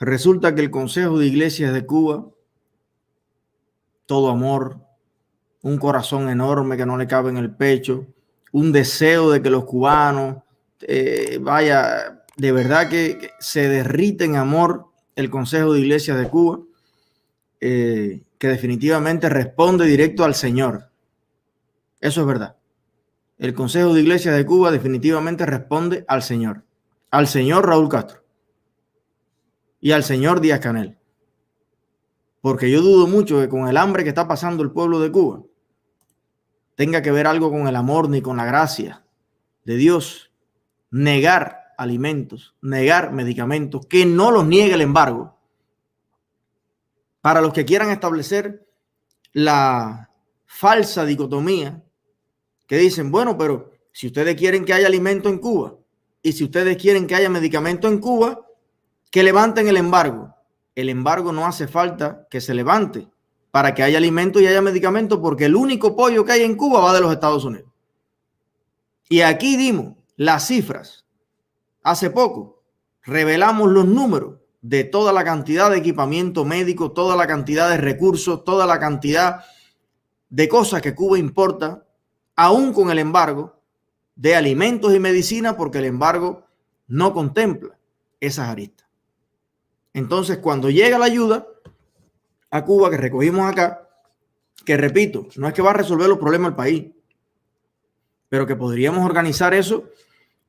Resulta que el Consejo de Iglesias de Cuba, todo amor, un corazón enorme que no le cabe en el pecho, un deseo de que los cubanos, eh, vaya, de verdad que, se derrite en amor el Consejo de Iglesias de Cuba, eh, que definitivamente responde directo al Señor. Eso es verdad. El Consejo de Iglesias de Cuba definitivamente responde al Señor, al señor Raúl Castro y al señor Díaz Canel. Porque yo dudo mucho que con el hambre que está pasando el pueblo de Cuba tenga que ver algo con el amor ni con la gracia de Dios. Negar alimentos, negar medicamentos, que no los niegue el embargo. Para los que quieran establecer la falsa dicotomía que dicen, bueno, pero si ustedes quieren que haya alimento en Cuba y si ustedes quieren que haya medicamento en Cuba, que levanten el embargo. El embargo no hace falta que se levante para que haya alimento y haya medicamento porque el único pollo que hay en Cuba va de los Estados Unidos. Y aquí dimos las cifras. Hace poco revelamos los números de toda la cantidad de equipamiento médico, toda la cantidad de recursos, toda la cantidad de cosas que Cuba importa, aún con el embargo de alimentos y medicina, porque el embargo no contempla esas aristas. Entonces, cuando llega la ayuda a Cuba que recogimos acá, que repito, no es que va a resolver los problemas del país, pero que podríamos organizar eso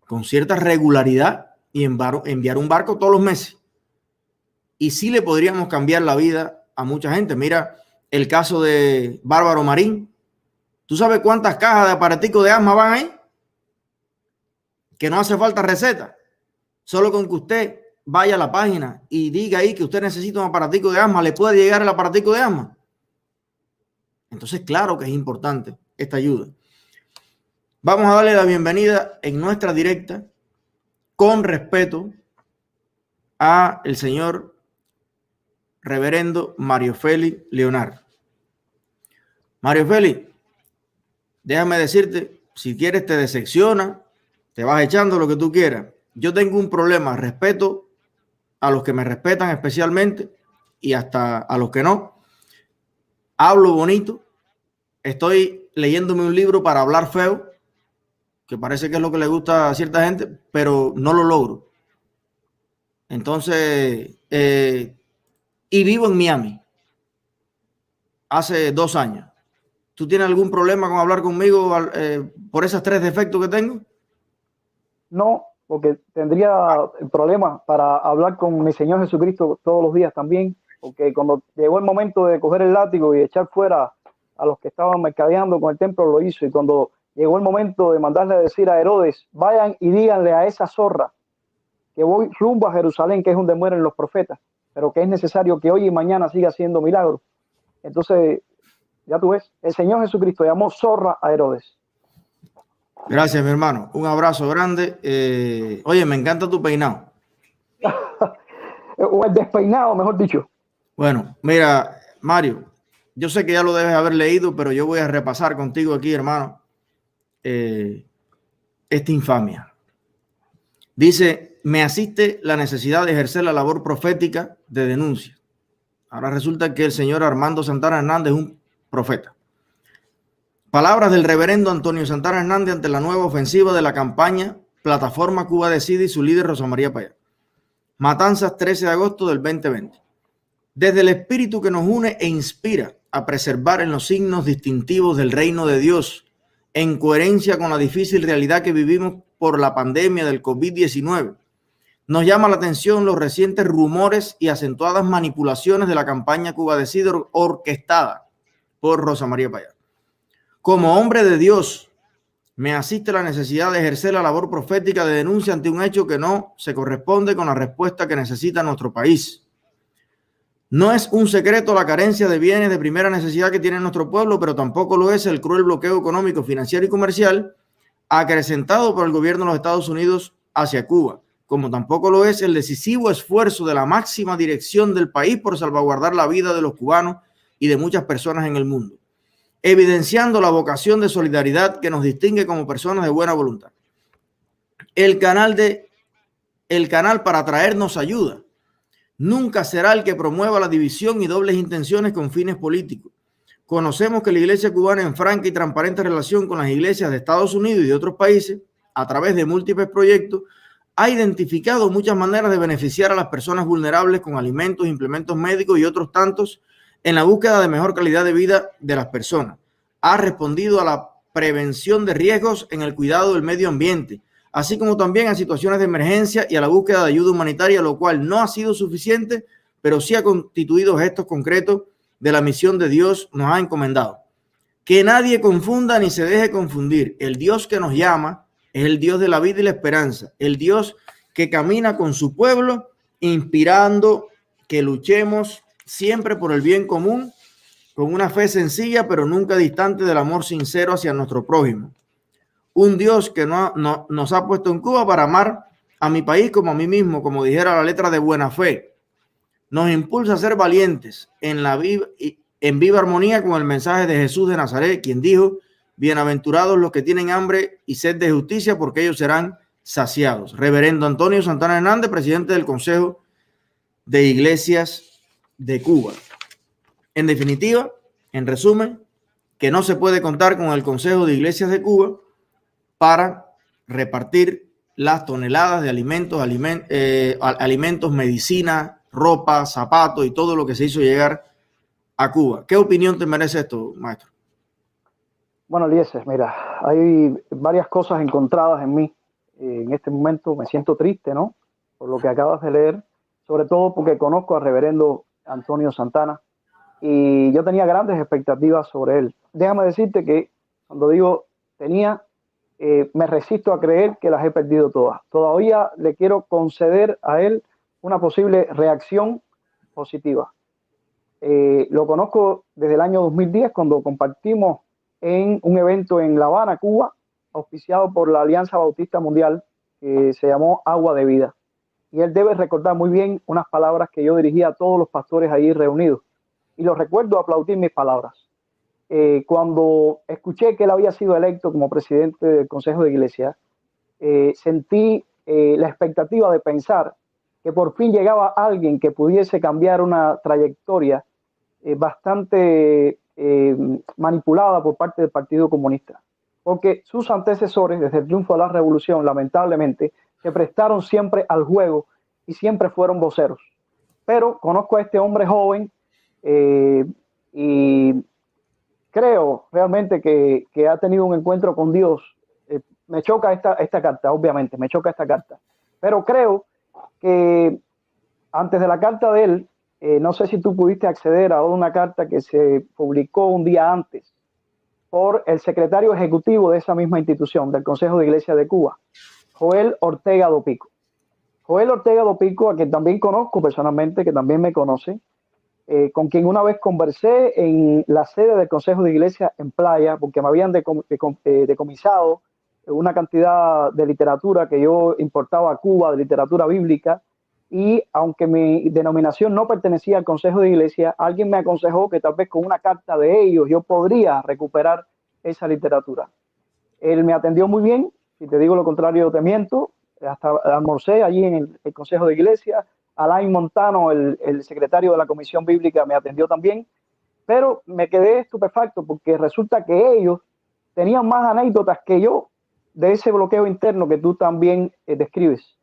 con cierta regularidad y enviar un barco todos los meses. Y sí le podríamos cambiar la vida a mucha gente. Mira el caso de Bárbaro Marín. ¿Tú sabes cuántas cajas de aparatico de asma van ahí? Que no hace falta receta. Solo con que usted vaya a la página y diga ahí que usted necesita un aparatico de asma, le puede llegar el aparatico de asma. Entonces, claro que es importante esta ayuda. Vamos a darle la bienvenida en nuestra directa con respeto a el señor reverendo Mario Félix Leonardo. Mario Félix, déjame decirte, si quieres te decepciona, te vas echando lo que tú quieras. Yo tengo un problema, respeto a los que me respetan especialmente y hasta a los que no. Hablo bonito. Estoy leyéndome un libro para hablar feo, que parece que es lo que le gusta a cierta gente, pero no lo logro. Entonces, eh, y vivo en Miami hace dos años. ¿Tú tienes algún problema con hablar conmigo eh, por esos tres defectos que tengo? No, porque tendría problemas para hablar con mi Señor Jesucristo todos los días también, porque cuando llegó el momento de coger el látigo y echar fuera a los que estaban mercadeando con el templo, lo hizo, y cuando llegó el momento de mandarle a decir a Herodes, vayan y díganle a esa zorra que voy rumbo a Jerusalén, que es donde mueren los profetas, pero que es necesario que hoy y mañana siga haciendo milagros. Entonces, ya tú ves, el Señor Jesucristo llamó zorra a Herodes. Gracias, mi hermano. Un abrazo grande. Eh, oye, me encanta tu peinado. o el despeinado, mejor dicho. Bueno, mira, Mario, yo sé que ya lo debes haber leído, pero yo voy a repasar contigo aquí, hermano, eh, esta infamia. Dice, me asiste la necesidad de ejercer la labor profética de denuncia. Ahora resulta que el señor Armando Santana Hernández es un profeta. Palabras del reverendo Antonio Santana Hernández ante la nueva ofensiva de la campaña Plataforma Cuba Decide y su líder Rosa María Payá. Matanzas 13 de agosto del 2020. Desde el espíritu que nos une e inspira a preservar en los signos distintivos del reino de Dios, en coherencia con la difícil realidad que vivimos por la pandemia del COVID-19, nos llama la atención los recientes rumores y acentuadas manipulaciones de la campaña Cuba Decide orquestada por Rosa María Payá. Como hombre de Dios, me asiste la necesidad de ejercer la labor profética de denuncia ante un hecho que no se corresponde con la respuesta que necesita nuestro país. No es un secreto la carencia de bienes de primera necesidad que tiene nuestro pueblo, pero tampoco lo es el cruel bloqueo económico, financiero y comercial acrecentado por el gobierno de los Estados Unidos hacia Cuba, como tampoco lo es el decisivo esfuerzo de la máxima dirección del país por salvaguardar la vida de los cubanos y de muchas personas en el mundo evidenciando la vocación de solidaridad que nos distingue como personas de buena voluntad. El canal de el canal para traernos ayuda nunca será el que promueva la división y dobles intenciones con fines políticos. Conocemos que la iglesia cubana en franca y transparente relación con las iglesias de Estados Unidos y de otros países, a través de múltiples proyectos, ha identificado muchas maneras de beneficiar a las personas vulnerables con alimentos, implementos médicos y otros tantos en la búsqueda de mejor calidad de vida de las personas. Ha respondido a la prevención de riesgos en el cuidado del medio ambiente, así como también a situaciones de emergencia y a la búsqueda de ayuda humanitaria, lo cual no ha sido suficiente, pero sí ha constituido gestos concretos de la misión de Dios nos ha encomendado. Que nadie confunda ni se deje confundir. El Dios que nos llama es el Dios de la vida y la esperanza, el Dios que camina con su pueblo, inspirando que luchemos siempre por el bien común, con una fe sencilla, pero nunca distante del amor sincero hacia nuestro prójimo. Un Dios que no, nos ha puesto en Cuba para amar a mi país como a mí mismo, como dijera la letra de buena fe. Nos impulsa a ser valientes en, la en viva armonía con el mensaje de Jesús de Nazaret, quien dijo, Bienaventurados los que tienen hambre y sed de justicia, porque ellos serán saciados. Reverendo Antonio Santana Hernández, presidente del Consejo de Iglesias de Cuba. En definitiva, en resumen, que no se puede contar con el Consejo de Iglesias de Cuba para repartir las toneladas de alimentos, eh, alimentos, medicina, ropa, zapatos y todo lo que se hizo llegar a Cuba. ¿Qué opinión te merece esto, maestro? Bueno, Eliezer, mira, hay varias cosas encontradas en mí. En este momento me siento triste, ¿no? Por lo que acabas de leer, sobre todo porque conozco al reverendo Antonio Santana y yo tenía grandes expectativas sobre él. Déjame decirte que cuando digo tenía, eh, me resisto a creer que las he perdido todas. Todavía le quiero conceder a él una posible reacción positiva. Eh, lo conozco desde el año 2010 cuando compartimos en un evento en La Habana, Cuba, auspiciado por la Alianza Bautista Mundial, que se llamó Agua de Vida. Y él debe recordar muy bien unas palabras que yo dirigía a todos los pastores ahí reunidos. Y lo recuerdo aplaudir mis palabras. Eh, cuando escuché que él había sido electo como presidente del Consejo de Iglesia, eh, sentí eh, la expectativa de pensar que por fin llegaba alguien que pudiese cambiar una trayectoria bastante manipulada por parte del Partido Comunista. Porque sus antecesores, desde el triunfo de la revolución, lamentablemente, se prestaron siempre al juego y siempre fueron voceros. Pero conozco a este hombre joven eh, y creo realmente que, ha tenido un encuentro con Dios. Eh, me choca esta, esta carta, obviamente, me choca esta carta. Pero creo que antes de la carta de él, eh, no sé si tú pudiste acceder a una carta que se publicó un día antes por el secretario ejecutivo de esa misma institución, del Consejo de Iglesia de Cuba, Joel Ortega Dopico. Joel Ortega Dopico, a quien también conozco personalmente, que también me conoce, eh, con quien una vez conversé en la sede del Consejo de Iglesia en Playa, porque me habían eh, decomisado una cantidad de literatura que yo importaba a Cuba, de literatura bíblica, y aunque mi denominación no pertenecía al Consejo de Iglesia, alguien me aconsejó que tal vez con una carta de ellos yo podría recuperar esa literatura. Él me atendió muy bien, si te digo lo contrario te miento, hasta almorcé allí en el, Consejo de Iglesia, Alain Montano, el, el, secretario de la Comisión Bíblica, me atendió también, pero me quedé estupefacto porque resulta que ellos tenían más anécdotas que yo de ese bloqueo interno que tú también eh, describes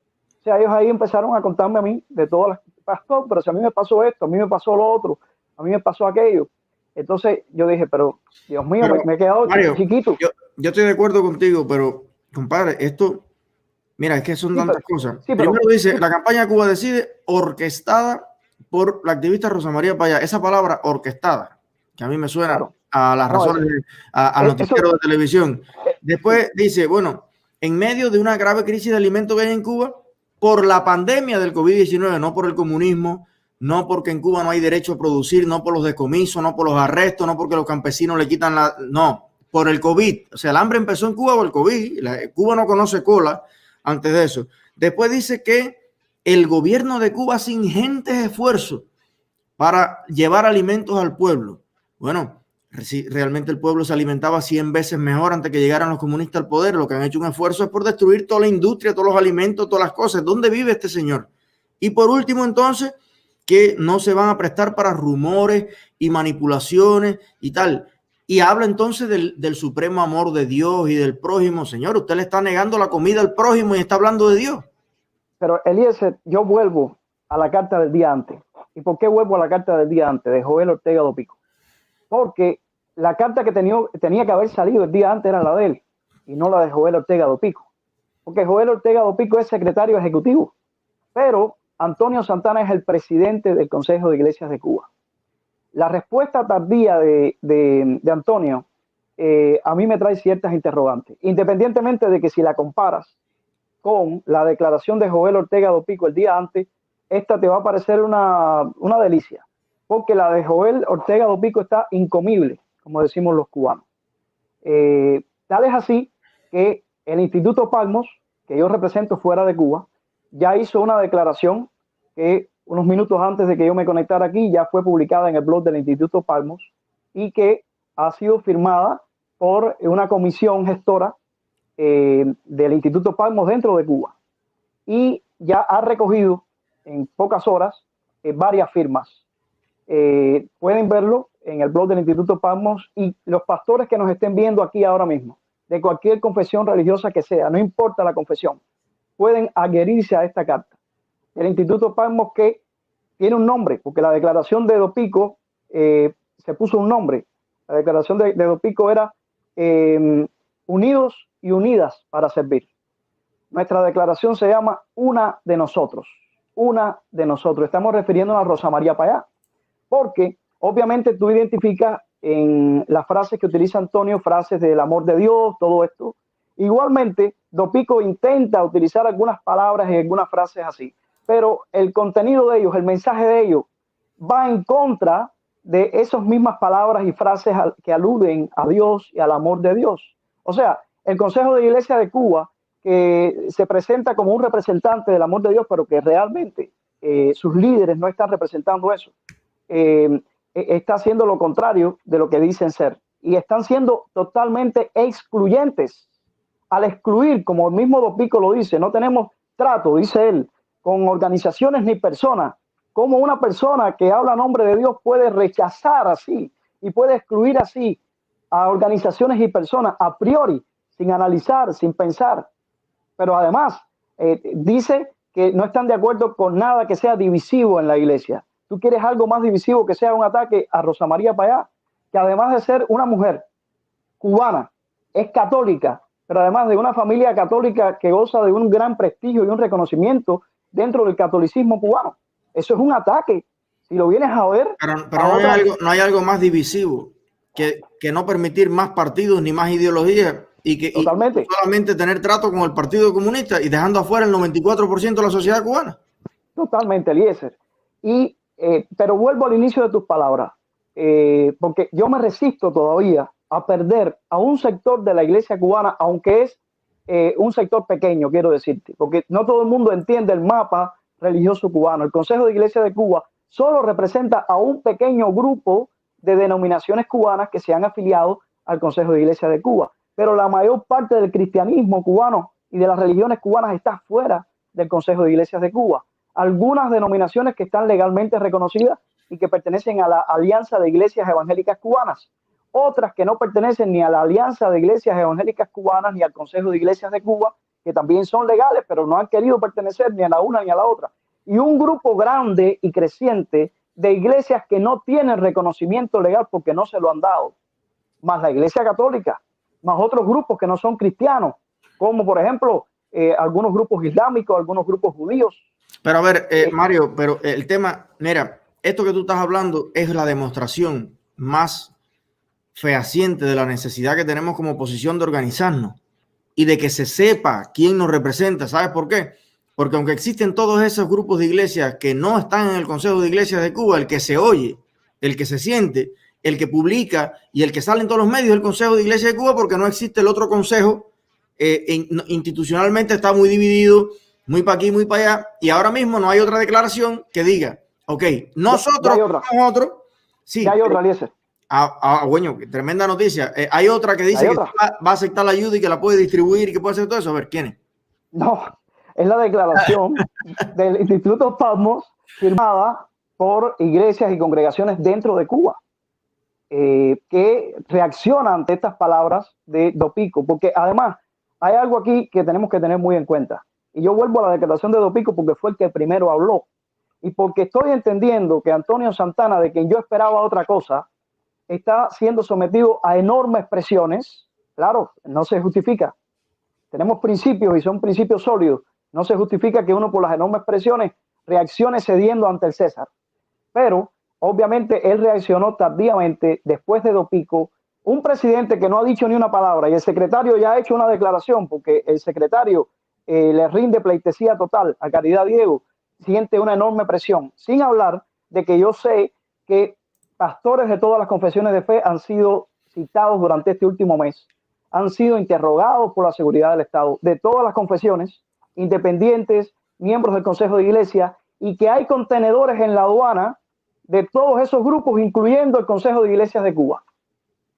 ellos ahí empezaron a contarme a mí de todas las, pastor, pero si a mí me pasó esto, a mí me pasó lo otro, a mí me pasó aquello. Entonces yo dije, pero Dios mío, me, he quedado chiquito. Yo, estoy de acuerdo contigo, pero compadre, esto, mira, es que son tantas cosas. Primero dice, la campaña Cuba decide orquestada por la activista Rosa María Paya. Esa palabra orquestada, que a mí me suena a las razones, a, los noticieros de televisión. Eh, Después dice, bueno, en medio de una grave crisis de alimentos que hay en Cuba, por la pandemia del COVID-19, no por el comunismo, no porque en Cuba no hay derecho a producir, no por los decomisos, no por los arrestos, no porque los campesinos le quitan la... No, por el COVID. O sea, el hambre empezó en Cuba por el COVID. Cuba no conoce cola antes de eso. Después dice que el gobierno de Cuba hace ingentes esfuerzos para llevar alimentos al pueblo. Bueno, realmente el pueblo se alimentaba 100 veces mejor antes que llegaran los comunistas al poder. Lo que han hecho un esfuerzo es por destruir toda la industria, todos los alimentos, todas las cosas. ¿Dónde vive este señor? Y por último, entonces, que no se van a prestar para rumores y manipulaciones y tal. Y habla entonces del, supremo amor de Dios y del prójimo. Señor, usted le está negando la comida al prójimo y está hablando de Dios. Pero Eliezer, yo vuelvo a la carta del día antes. ¿Y por qué vuelvo a la carta del día antes de Joel Ortega Dopico? Porque la carta que tenía, tenía que haber salido el día antes era la de él y no la de Joel Ortega Dopico. Porque Joel Ortega Dopico es secretario ejecutivo, pero Antonio Santana es el presidente del Consejo de Iglesias de Cuba. La respuesta tardía de, Antonio eh, a mí me trae ciertas interrogantes, independientemente de que si la comparas con la declaración de Joel Ortega Dopico el día antes, esta te va a parecer una, una delicia, porque la de Joel Ortega Dopico está incomible como decimos los cubanos. Eh, tal es así que el Instituto Palmos, que yo represento fuera de Cuba, ya hizo una declaración que unos minutos antes de que yo me conectara aquí ya fue publicada en el blog del Instituto Palmos y que ha sido firmada por una comisión gestora eh, del Instituto Palmos dentro de Cuba. Y ya ha recogido en pocas horas eh, varias firmas. pueden verlo en el blog del Instituto Palmos y los pastores que nos estén viendo aquí ahora mismo, de cualquier confesión religiosa que sea, no importa la confesión, pueden adherirse a esta carta. El Instituto Palmos que tiene un nombre, porque la declaración de Dopico eh, se puso un nombre. La declaración de, Dopico era em, unidos y unidas para servir. Nuestra declaración se llama Una de nosotros, una de nosotros. Estamos refiriéndonos a Rosa María Payá, porque Obviamente tú identificas en las frases que utiliza Antonio, frases del amor de Dios, todo esto. Igualmente, Dopico intenta utilizar algunas palabras y algunas frases así, pero el contenido de ellos, el mensaje de ellos, va en contra de esas mismas palabras y frases que aluden a Dios y al amor de Dios. O sea, el Consejo de Iglesia de Cuba, que se presenta como un representante del amor de Dios, pero que realmente eh, sus líderes no están representando eso. Eh, e-, está haciendo lo contrario de lo que dicen ser y están siendo totalmente excluyentes. Al excluir, como el mismo Dopico lo dice, no tenemos trato, dice él, con organizaciones ni personas. Como una persona que habla a nombre de Dios puede rechazar así y puede excluir así a organizaciones y personas a priori, sin analizar, sin pensar. Pero además eh, dice que no están de acuerdo con nada que sea divisivo en la iglesia. Tú quieres algo más divisivo que sea un ataque a Rosa María Payá, que además de ser una mujer cubana, es católica, pero además de una familia católica que goza de un gran prestigio y un reconocimiento dentro del catolicismo cubano. Eso es un ataque. Si lo vienes a ver. Pero, no, hay algo, no, hay algo, más divisivo que, que, no permitir más partidos ni más ideologías y que Totalmente. solamente tener trato con el Partido Comunista y dejando afuera el 94% de la sociedad cubana. Totalmente, Eliezer. Y eh, pero vuelvo al inicio de tus palabras, eh, porque yo me resisto todavía a perder a un sector de la iglesia cubana, aunque es eh, un sector pequeño, quiero decirte, porque no todo el mundo entiende el mapa religioso cubano. El Consejo de Iglesia de Cuba solo representa a un pequeño grupo de denominaciones cubanas que se han afiliado al Consejo de Iglesia de Cuba, pero la mayor parte del cristianismo cubano y de las religiones cubanas está fuera del Consejo de Iglesias de Cuba. Algunas denominaciones que están legalmente reconocidas y que pertenecen a la Alianza de Iglesias Evangélicas Cubanas, otras que no pertenecen ni a la Alianza de Iglesias Evangélicas Cubanas ni al Consejo de Iglesias de Cuba, que también son legales, pero no han querido pertenecer ni a la una ni a la otra. Y un grupo grande y creciente de iglesias que no tienen reconocimiento legal porque no se lo han dado, más la Iglesia Católica, más otros grupos que no son cristianos, como por ejemplo eh, algunos grupos islámicos, algunos grupos judíos, pero a ver, eh, Mario, pero el tema, mira, esto que tú estás hablando es la demostración más fehaciente de la necesidad que tenemos como oposición de organizarnos y de que se sepa quién nos representa. ¿Sabes por qué? Porque aunque existen todos esos grupos de iglesias que no están en el Consejo de Iglesias de Cuba, el que se oye, el que se siente, el que publica y el que sale en todos los medios del Consejo de Iglesias de Cuba, porque no existe el otro consejo, eh, institucionalmente está muy dividido muy para aquí, muy para allá, y ahora mismo no hay otra declaración que diga, ok, nosotros otro. Sí, hay otra, Eliezer. Ah, ah, bueno, tremenda noticia. Eh, hay otra que dice que va, a aceptar la ayuda y que la puede distribuir y que puede hacer todo eso. A ver, ¿quién es? No, es la declaración del Instituto Pasmos firmada por iglesias y congregaciones dentro de Cuba eh, que reaccionan ante estas palabras de Dopico, porque además hay algo aquí que tenemos que tener muy en cuenta. Y yo vuelvo a la declaración de Dopico porque fue el que primero habló. Y porque estoy entendiendo que Antonio Santana, de quien yo esperaba otra cosa, está siendo sometido a enormes presiones. Claro, no se justifica. Tenemos principios y son principios sólidos. No se justifica que uno por las enormes presiones reaccione cediendo ante el César. Pero obviamente él reaccionó tardíamente después de Dopico. Un presidente que no ha dicho ni una palabra y el secretario ya ha hecho una declaración porque el secretario eh, le rinde pleitesía total a Caridad Diego, siente una enorme presión, sin hablar de que yo sé que pastores de todas las confesiones de fe han sido citados durante este último mes, han sido interrogados por la seguridad del Estado, de todas las confesiones, independientes, miembros del Consejo de Iglesia, y que hay contenedores en la aduana de todos esos grupos, incluyendo el Consejo de Iglesias de Cuba.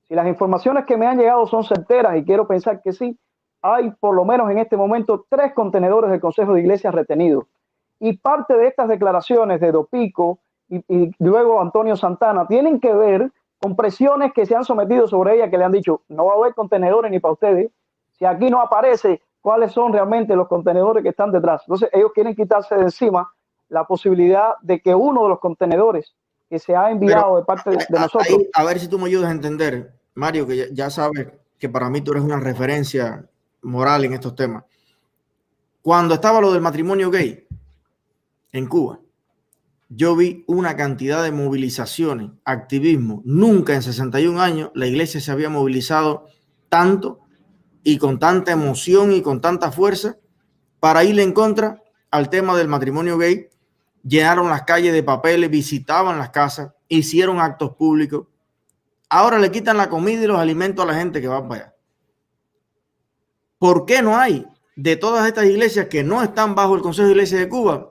Si las informaciones que me han llegado son certeras, y quiero pensar que sí, hay por lo menos en este momento tres contenedores del Consejo de Iglesias retenidos. Y parte de estas declaraciones de Dopico y, y, luego Antonio Santana tienen que ver con presiones que se han sometido sobre ella, que le han dicho, no va a haber contenedores ni para ustedes, si aquí no aparece cuáles son realmente los contenedores que están detrás. Entonces ellos quieren quitarse de encima la posibilidad de que uno de los contenedores que se ha enviado de parte de, de nosotros... a ver si tú me ayudas a entender, Mario, que ya, ya sabes que para mí tú eres una referencia moral en estos temas. Cuando estaba lo del matrimonio gay en Cuba, yo vi una cantidad de movilizaciones, activismo. Nunca en 61 años la iglesia se había movilizado tanto y con tanta emoción y con tanta fuerza para irle en contra al tema del matrimonio gay. Llenaron las calles de papeles, visitaban las casas, hicieron actos públicos. Ahora le quitan la comida y los alimentos a la gente que va para allá. ¿Por qué no hay de todas estas iglesias que no están bajo el Consejo de Iglesias de Cuba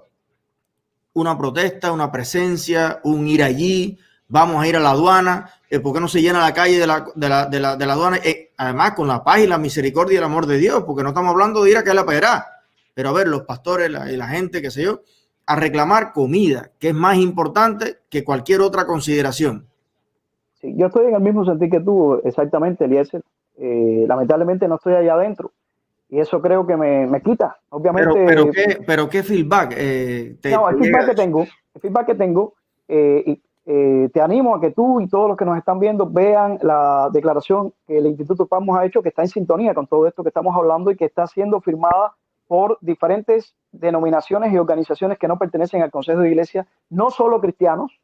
una protesta, una presencia, un ir allí, vamos a ir a la aduana, eh, ¿por qué no se llena la calle de la, de la, de la, de la aduana? Eh, además, con la paz y la misericordia y el amor de Dios, porque no estamos hablando de ir a que la pedra, pero a ver, los pastores la, y la gente, qué sé yo, a reclamar comida, que es más importante que cualquier otra consideración. Yo estoy en el mismo sentido que tú, exactamente, Eliezer. Eh, lamentablemente no estoy allá adentro, y eso creo que me, me quita, obviamente. Pero, pero, ¿qué, pero ¿qué feedback? Eh, te, no, el feedback que tengo, el feedback que tengo, eh, eh, te animo a que tú y todos los que nos están viendo vean la declaración que el Instituto Pamos ha hecho, que está en sintonía con todo esto que estamos hablando y que está siendo firmada por diferentes denominaciones y organizaciones que no pertenecen al Consejo de Iglesia, no solo cristianos,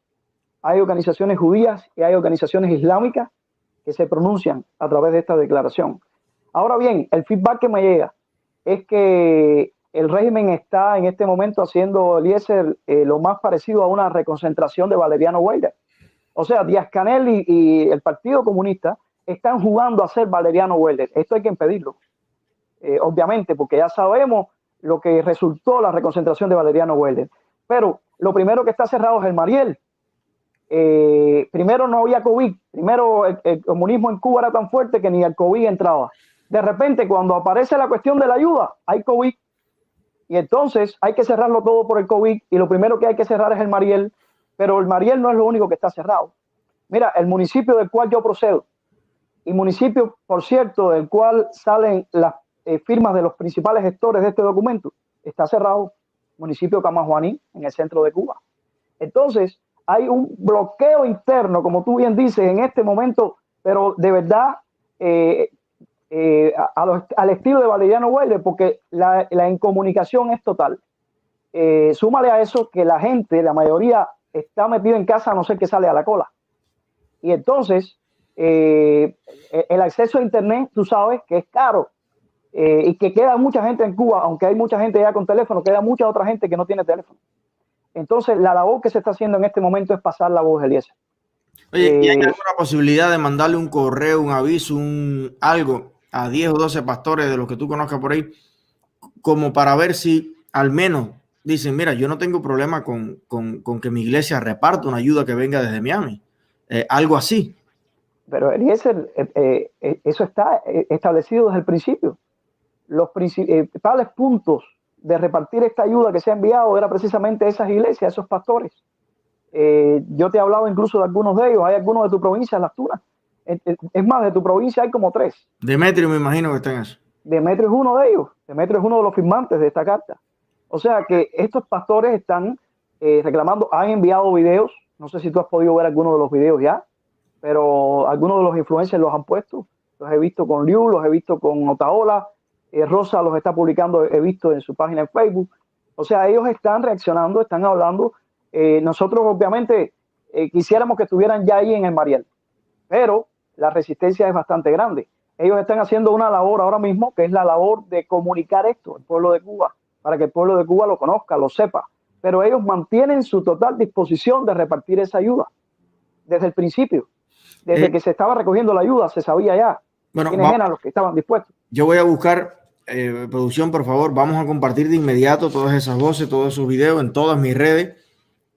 hay organizaciones judías y hay organizaciones islámicas que se pronuncian a través de esta declaración. Ahora bien, el feedback que me llega es que el régimen está en este momento haciendo, Eliezer, eh, lo más parecido a una reconcentración de Valeriano Weiner. O sea, Díaz Canel y, el Partido Comunista están jugando a ser Valeriano Weiner. Esto hay que impedirlo, eh, obviamente, porque ya sabemos lo que resultó la reconcentración de Valeriano Weiner. Pero lo primero que está cerrado es el Mariel. Eh, primero no había COVID, primero el, el comunismo en Cuba era tan fuerte que ni el COVID entraba de repente cuando aparece la cuestión de la ayuda, hay COVID. Y entonces hay que cerrarlo todo por el COVID y lo primero que hay que cerrar es el Mariel, pero el Mariel no es lo único que está cerrado. Mira, el municipio del cual yo procedo y municipio, por cierto, del cual salen las eh, firmas de los principales gestores de este documento, está cerrado, municipio Camajuaní, en el centro de Cuba. Entonces, hay un bloqueo interno, como tú bien dices, en este momento, pero de verdad eh, eh, a los, al estilo de Valeriano Weller, porque la, la, incomunicación es total. Eh, súmale a eso que la gente, la mayoría, está metida en casa a no ser que sale a la cola. Y entonces, eh, el acceso a Internet, tú sabes que es caro eh, y que queda mucha gente en Cuba, aunque hay mucha gente ya con teléfono, queda mucha otra gente que no tiene teléfono. Entonces, la labor que se está haciendo en este momento es pasar la voz, Eliezer. Oye, ¿y hay alguna posibilidad de mandarle un correo, un aviso, un algo a 10 o 12 pastores de los que tú conozcas por ahí, como para ver si al menos dicen, mira, yo no tengo problema con, con, con que mi iglesia reparta una ayuda que venga desde Miami. Eh, algo así. Pero Eliezer, eh, eh, eso está establecido desde el principio. Los principales puntos de repartir esta ayuda que se ha enviado era precisamente esas iglesias, esos pastores. Yo te he hablado incluso de algunos de ellos. Hay algunos de tu provincia, las Tunas. Es más, de tu provincia hay como tres. Demetrio, me imagino que está en eso. Demetrio es uno de ellos. Demetrio es uno de los firmantes de esta carta. O sea que estos pastores están eh, reclamando, han enviado videos. No sé si tú has podido ver algunos de los videos ya, pero algunos de los influencers los han puesto. Los he visto con Liu, los he visto con Otaola. Eh, Rosa los está publicando, he visto en su página en Facebook. O sea, ellos están reaccionando, están hablando. Eh, nosotros, obviamente, quisiéramos que estuvieran ya ahí en el Mariel, pero la resistencia es bastante grande. Ellos están haciendo una labor ahora mismo, que es la labor de comunicar esto al pueblo de Cuba, para que el pueblo de Cuba lo conozca, lo sepa. Pero ellos mantienen su total disposición de repartir esa ayuda desde el principio. Desde eh, que se estaba recogiendo la ayuda, se sabía ya bueno, quiénes eran los que estaban dispuestos. Yo voy a buscar, eh, producción, por favor, vamos a compartir de inmediato todas esas voces, todos esos videos en todas mis redes.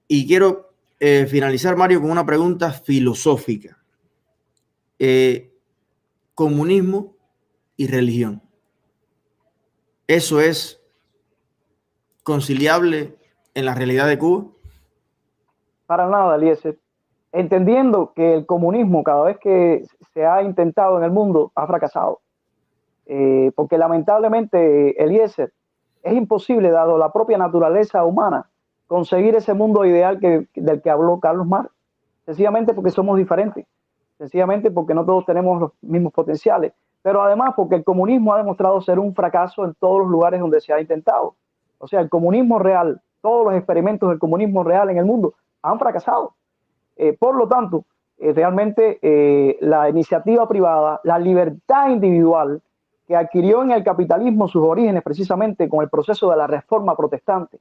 Y quiero eh, finalizar, Mario, con una pregunta filosófica. Eh, comunismo y religión. ¿Eso es conciliable en la realidad de Cuba? Para nada, Eliezer. Entendiendo que el comunismo cada vez que se ha intentado en el mundo ha fracasado. Eh, porque lamentablemente, Eliezer, es imposible, dado la propia naturaleza humana, conseguir ese mundo ideal que, del que habló Carlos Marx. Sencillamente porque somos diferentes sencillamente porque no todos tenemos los mismos potenciales, pero además porque el comunismo ha demostrado ser un fracaso en todos los lugares donde se ha intentado. O sea, el comunismo real, todos los experimentos del comunismo real en el mundo han fracasado. Eh, por lo tanto, eh, realmente eh, la iniciativa privada, la libertad individual que adquirió en el capitalismo sus orígenes precisamente con el proceso de la reforma protestante,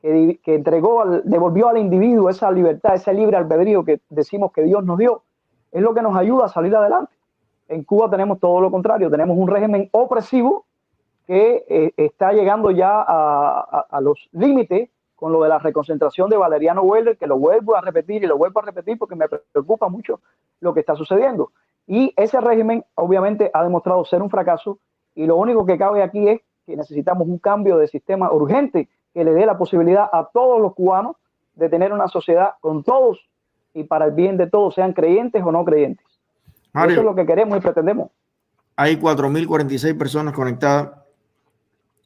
que, que entregó, devolvió al individuo esa libertad, ese libre albedrío que decimos que Dios nos dio, es lo que nos ayuda a salir adelante. En Cuba tenemos todo lo contrario, tenemos un régimen opresivo que eh, está llegando ya a, los límites con lo de la reconcentración de Valeriano Weller, que lo vuelvo a repetir y lo vuelvo a repetir porque me preocupa mucho lo que está sucediendo. Y ese régimen obviamente ha demostrado ser un fracaso y lo único que cabe aquí es que necesitamos un cambio de sistema urgente que le dé la posibilidad a todos los cubanos de tener una sociedad con todos y para el bien de todos, sean creyentes o no creyentes. Eso es lo que queremos y pretendemos. Hay 4.046 personas conectadas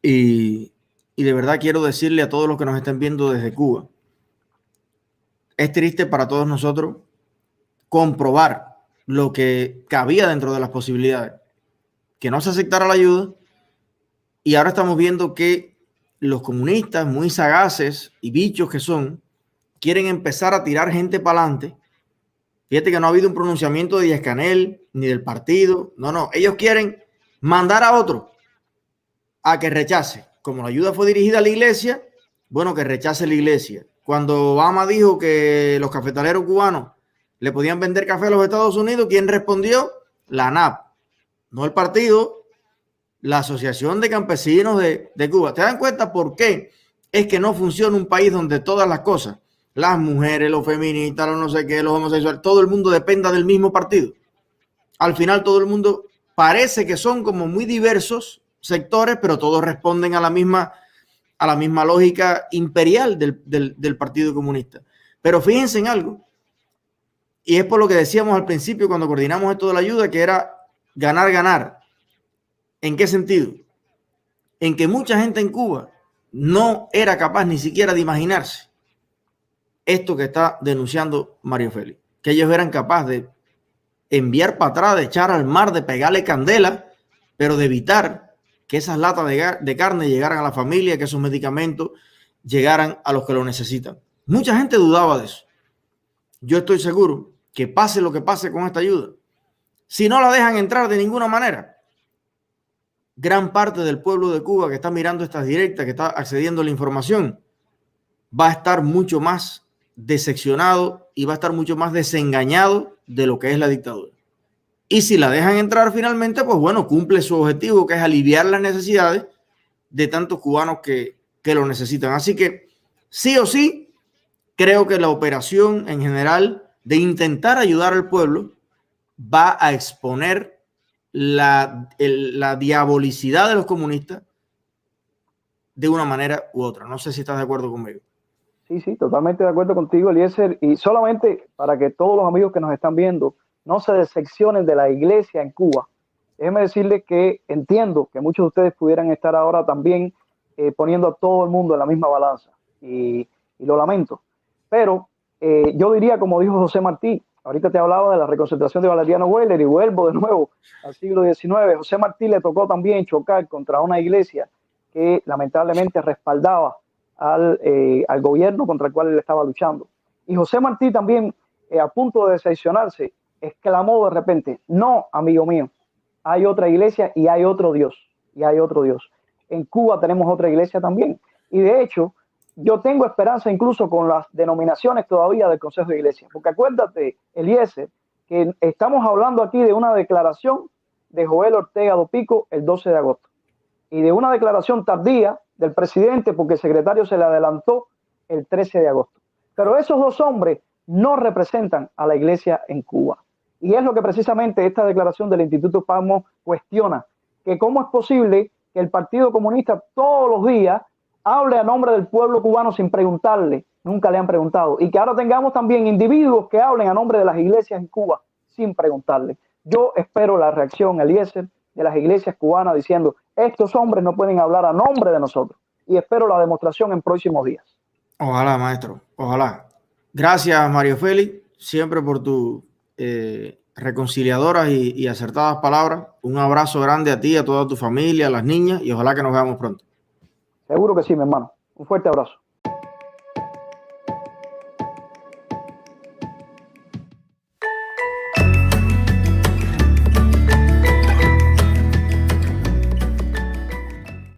y, y de verdad quiero decirle a todos los que nos estén viendo desde Cuba, es triste para todos nosotros comprobar lo que cabía dentro de las posibilidades, que no se aceptara la ayuda y ahora estamos viendo que los comunistas muy sagaces y bichos que son, quieren empezar a tirar gente para adelante. Fíjate que no ha habido un pronunciamiento de Díaz Canel ni del partido. No, no. Ellos quieren mandar a otro a que rechace. Como la ayuda fue dirigida a la iglesia, bueno, que rechace la iglesia. Cuando Obama dijo que los cafetaleros cubanos le podían vender café a los Estados Unidos, ¿quién respondió? La NAP, no el partido, la Asociación de Campesinos de, de Cuba. ¿Te dan cuenta por qué? Es que no funciona un país donde todas las cosas las mujeres, los feministas, los no sé qué, los homosexuales, todo el mundo dependa del mismo partido. Al final todo el mundo parece que son como muy diversos sectores, pero todos responden a la misma, a la misma lógica imperial del, del Partido Comunista. Pero fíjense en algo, y es por lo que decíamos al principio cuando coordinamos esto de la ayuda, que era ganar, ganar. ¿En qué sentido? En que mucha gente en Cuba no era capaz ni siquiera de imaginarse esto que está denunciando Mario Félix, que ellos eran capaces de enviar para atrás, de echar al mar, de pegarle candela, pero de evitar que esas latas de, carne llegaran a la familia, que esos medicamentos llegaran a los que lo necesitan. Mucha gente dudaba de eso. Yo estoy seguro que pase lo que pase con esta ayuda, si no la dejan entrar de ninguna manera, gran parte del pueblo de Cuba que está mirando estas directas, que está accediendo a la información, va a estar mucho más decepcionado y va a estar mucho más desengañado de lo que es la dictadura. Y si la dejan entrar finalmente, pues bueno, cumple su objetivo, que es aliviar las necesidades de tantos cubanos que, que lo necesitan. Así que sí o sí, creo que la operación en general de intentar ayudar al pueblo va a exponer la, la diabolicidad de los comunistas de una manera u otra. No sé si estás de acuerdo conmigo. Sí, sí, totalmente de acuerdo contigo, Eliezer. Y solamente para que todos los amigos que nos están viendo no se decepcionen de la iglesia en Cuba, déjeme decirles que entiendo que muchos de ustedes pudieran estar ahora también eh, poniendo a todo el mundo en la misma balanza. Y, y lo lamento. Pero eh, yo diría, como dijo José Martí, ahorita te hablaba de la reconcentración de Valeriano Weller y vuelvo de nuevo al siglo XIX. José Martí le tocó también chocar contra una iglesia que lamentablemente respaldaba al, eh, al gobierno contra el cual él estaba luchando. Y José Martí también, eh, a punto de decepcionarse, exclamó de repente, no, amigo mío, hay otra iglesia y hay otro Dios, y hay otro Dios. En Cuba tenemos otra iglesia también. Y de hecho, yo tengo esperanza incluso con las denominaciones todavía del Consejo de Iglesia, porque acuérdate, Eliezer, que estamos hablando aquí de una declaración de Joel Ortega Dopico el 12 de agosto y de una declaración tardía del presidente porque el secretario se le adelantó el 13 de agosto. Pero esos dos hombres no representan a la iglesia en Cuba. Y es lo que precisamente esta declaración del Instituto Palmo cuestiona, que cómo es posible que el Partido Comunista todos los días hable a nombre del pueblo cubano sin preguntarle, nunca le han preguntado, y que ahora tengamos también individuos que hablen a nombre de las iglesias en Cuba sin preguntarle. Yo espero la reacción, Eliezer, de las iglesias cubanas diciendo, estos hombres no pueden hablar a nombre de nosotros. Y espero la demostración en próximos días. Ojalá, maestro, ojalá. Gracias, Mario Félix, siempre por tus eh, reconciliadoras y, y acertadas palabras. Un abrazo grande a ti, a toda tu familia, a las niñas, y ojalá que nos veamos pronto. Seguro que sí, mi hermano. Un fuerte abrazo.